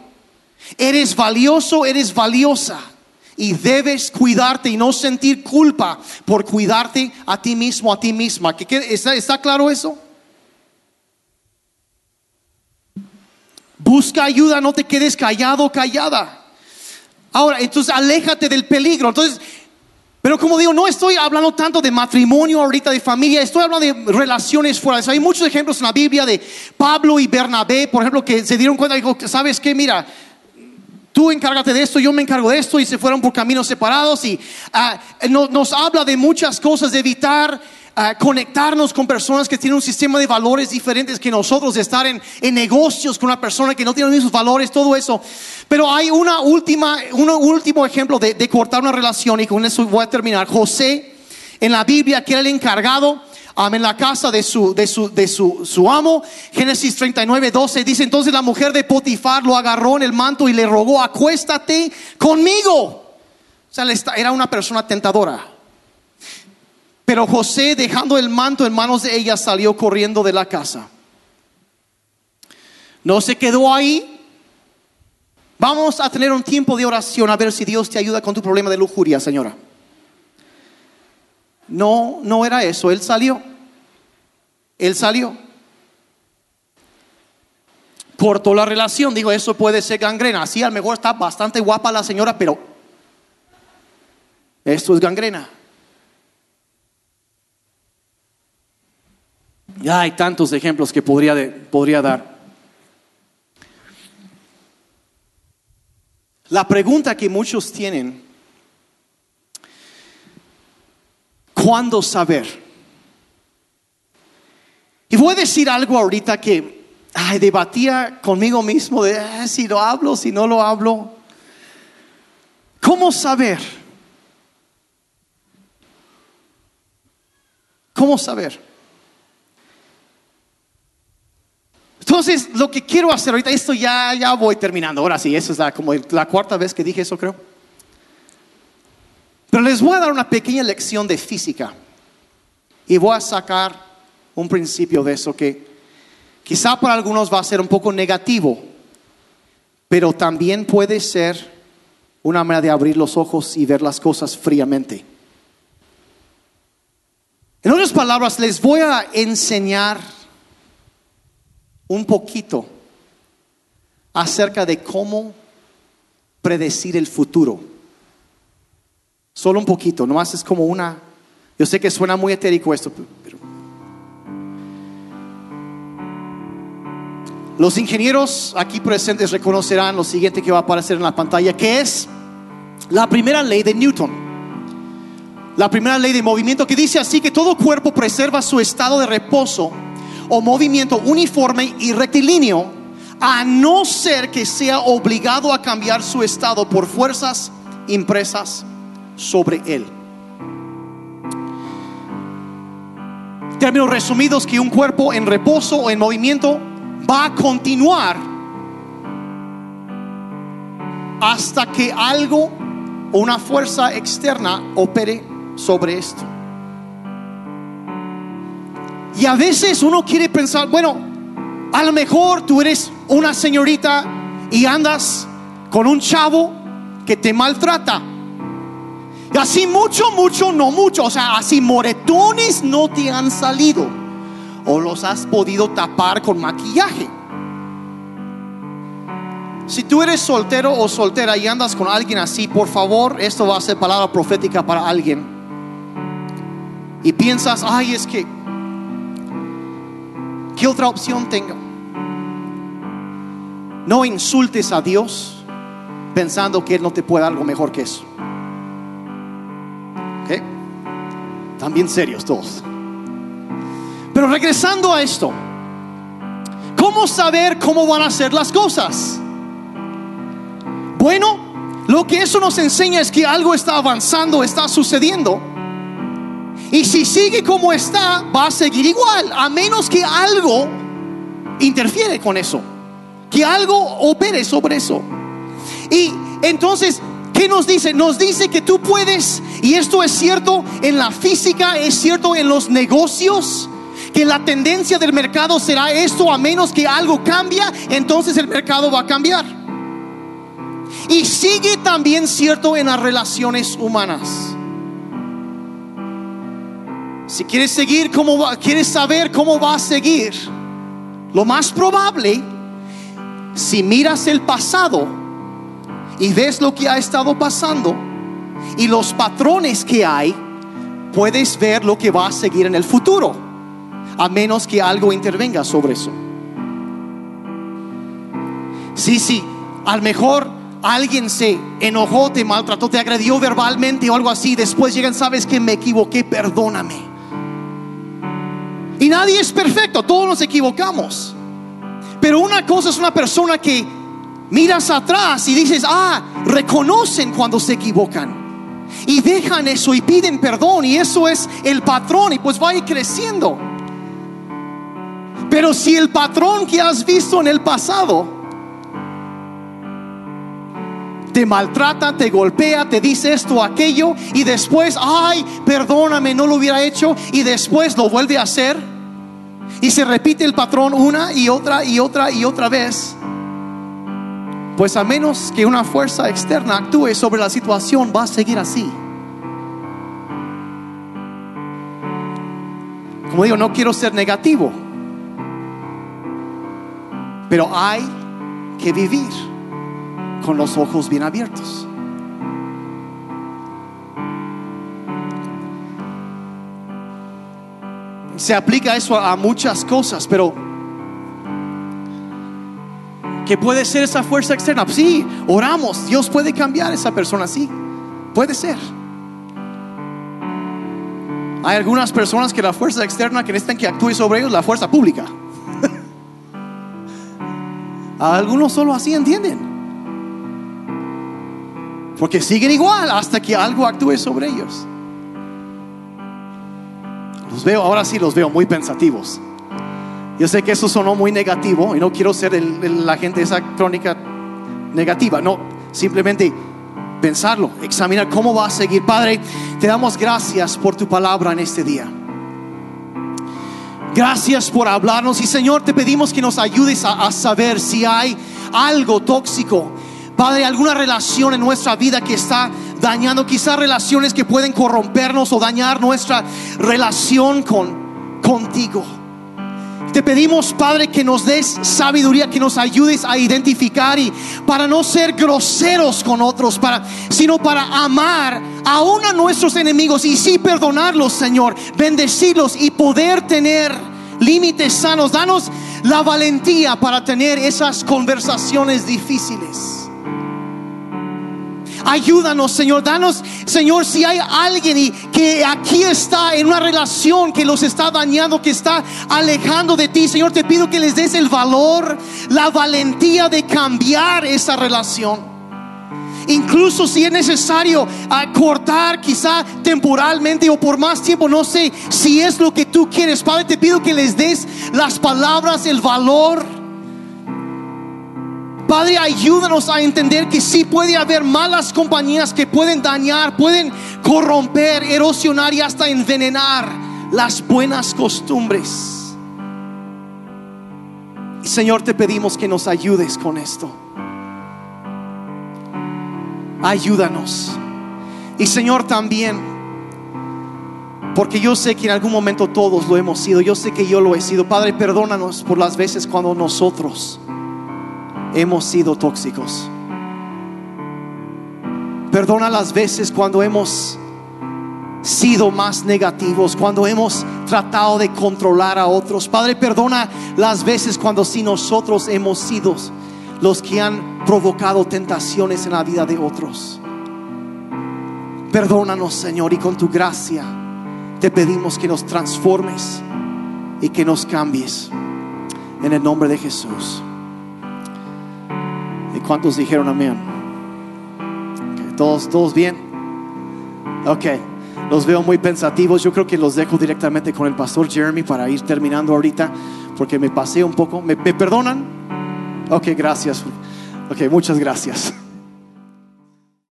Eres valioso, eres valiosa y debes cuidarte y no sentir culpa por cuidarte a ti mismo, a ti misma. ¿Qué- ¿Está, claro eso? Busca ayuda, no te quedes callado, callada. Ahora, entonces aléjate del peligro. Entonces, pero como digo, no estoy hablando tanto de matrimonio ahorita, de familia, estoy hablando de relaciones fuera. Hay muchos ejemplos en la Biblia de Pablo y Bernabé, por ejemplo, que se dieron cuenta, dijo, ¿sabes qué? Mira, tú encárgate de esto, yo me encargo de esto, y se fueron por caminos separados. Y ah, no- nos habla de muchas cosas, de evitar ah, conectarnos con personas que tienen un sistema de valores diferentes que nosotros, de estar en, en negocios con una persona que no tiene los mismos valores, todo eso. Pero hay una última, un último ejemplo de, de cortar una relación, y con eso voy a terminar. José, en la Biblia, que era el encargado. En la casa de su, de, su, de su, su amo. Génesis 39, 12 dice, entonces la mujer de Potifar lo agarró en el manto y le rogó, acuéstate conmigo. O sea, era una persona tentadora. Pero José, dejando el manto en manos de ella, salió corriendo de la casa. No se quedó ahí. Vamos a tener un tiempo de oración a ver si Dios te ayuda con tu problema de lujuria, señora. No, no era eso. Él salió. Él salió. Cortó la relación. Digo, eso puede ser gangrena. Sí, a lo mejor está bastante guapa la señora, pero esto es gangrena. Ya hay tantos ejemplos que podría, podría dar. La pregunta que muchos tienen, ¿cuándo saber? Y voy a decir algo ahorita que ay, debatía conmigo mismo de "Ah, si lo hablo, si no lo hablo. ¿Cómo saber? ¿Cómo saber? Entonces, lo que quiero hacer ahorita, esto ya, ya voy terminando. Ahora sí, eso es la, como la cuarta vez que dije eso, creo. Pero les voy a dar una pequeña lección de física. Y voy a sacar un principio de eso que quizá para algunos va a ser un poco negativo, pero también puede ser una manera de abrir los ojos y ver las cosas fríamente. En otras palabras, les voy a enseñar un poquito acerca de cómo predecir el futuro. Solo un poquito, nomás es como una... Yo sé que suena muy etérico esto, pero... Los ingenieros aquí presentes reconocerán lo siguiente que va a aparecer en la pantalla, que es la primera ley de Newton. La primera ley de movimiento que dice así que todo cuerpo preserva su estado de reposo o movimiento uniforme y rectilíneo a no ser que sea obligado a cambiar su estado por fuerzas impresas sobre él. Términos resumidos que un cuerpo en reposo o en movimiento va a continuar hasta que algo o una fuerza externa opere sobre esto. Y a veces uno quiere pensar, bueno, a lo mejor tú eres una señorita y andas con un chavo que te maltrata. Y así mucho, mucho, no mucho. O sea, así moretones no te han salido. O los has podido tapar con maquillaje. Si tú eres soltero o soltera y andas con alguien así, por favor, esto va a ser palabra profética para alguien. Y piensas, ay, es que, ¿qué otra opción tengo? No insultes a Dios pensando que Él no te puede dar algo mejor que eso. También serios todos. Pero regresando a esto, ¿cómo saber cómo van a ser las cosas? Bueno, lo que eso nos enseña es que algo está avanzando, está sucediendo. Y si sigue como está, va a seguir igual, a menos que algo interfiere con eso, que algo opere sobre eso. Y entonces, ¿qué nos dice? Nos dice que tú puedes, y esto es cierto en la física, es cierto en los negocios, que la tendencia del mercado será esto, a menos que algo cambia, entonces el mercado va a cambiar. Y sigue también cierto en las relaciones humanas. Si quieres seguir cómo va, quieres saber cómo va a seguir, lo más probable, si miras el pasado y ves lo que ha estado pasando y los patrones que hay, puedes ver lo que va a seguir en el futuro, a menos que algo intervenga sobre eso. Sí, sí, al mejor alguien se enojó, te maltrató, te agredió verbalmente o algo así, después llegan, sabes que me equivoqué, perdóname. Y nadie es perfecto, todos nos equivocamos. Pero una cosa es una persona que miras atrás y dices, ah, reconocen cuando se equivocan. Y dejan eso y piden perdón y eso es el patrón y pues va a ir creciendo. Pero si el patrón que has visto en el pasado te maltrata, te golpea, te dice esto, aquello, y después, ay, perdóname, no lo hubiera hecho, y después lo vuelve a hacer, y se repite el patrón una y otra y otra y otra vez, pues a menos que una fuerza externa actúe sobre la situación, va a seguir así. Como digo, no quiero ser negativo, pero hay que vivir con los ojos bien abiertos. Se aplica eso a muchas cosas, pero ¿qué puede ser esa fuerza externa? Sí, oramos, Dios puede cambiar a esa persona, sí, puede ser. Hay algunas personas que la fuerza externa que necesitan que actúe sobre ellos, la fuerza pública. algunos solo así entienden. Porque siguen igual hasta que algo actúe sobre ellos. Los veo, ahora sí los veo muy pensativos. Yo sé que eso sonó muy negativo y no quiero ser la gente de esa crónica negativa. No, simplemente pensarlo, examinar cómo va a seguir. Padre, te damos gracias por tu palabra en este día. Gracias por hablarnos y Señor, te pedimos que nos ayudes a saber si hay algo tóxico Padre, alguna relación en nuestra vida que está dañando, quizás relaciones que pueden corrompernos o dañar nuestra relación con contigo. Te pedimos, Padre, que nos des sabiduría, que nos ayudes a identificar y para no ser groseros con otros, para, sino para amar aún a nuestros enemigos y sí perdonarlos, Señor, bendecirlos y poder tener límites sanos. Danos la valentía para tener esas conversaciones difíciles. Ayúdanos, Señor. Danos, Señor, si hay alguien y que aquí está en una relación que los está dañando, que está alejando de ti, Señor, te pido que les des el valor, la valentía de cambiar esa relación. Incluso si es necesario cortar quizá temporalmente o por más tiempo, no sé si es lo que tú quieres. Padre, te pido que les des las palabras, el valor Padre, ayúdanos a entender que sí puede haber malas compañías que pueden dañar, pueden corromper, erosionar y hasta envenenar las buenas costumbres. Señor, te pedimos que nos ayudes con esto. Ayúdanos. Y Señor también, porque yo sé que en algún momento todos lo hemos sido, yo sé que yo lo he sido. Padre, perdónanos por las veces cuando nosotros hemos sido tóxicos. Perdona las veces cuando hemos sido más negativos, cuando hemos tratado de controlar a otros. Padre, perdona las veces cuando si nosotros hemos sido los que han provocado tentaciones en la vida de otros. Perdónanos, Señor, y con tu gracia te pedimos que nos transformes y que nos cambies. En el nombre de Jesús. ¿Y cuántos dijeron amén? ¿Todos, ¿Todos bien? Ok. Los veo muy pensativos. Yo creo que los dejo directamente con el pastor Jeremy para ir terminando ahorita, porque me pasé un poco. ¿Me, me perdonan? Ok, gracias. Ok, muchas gracias.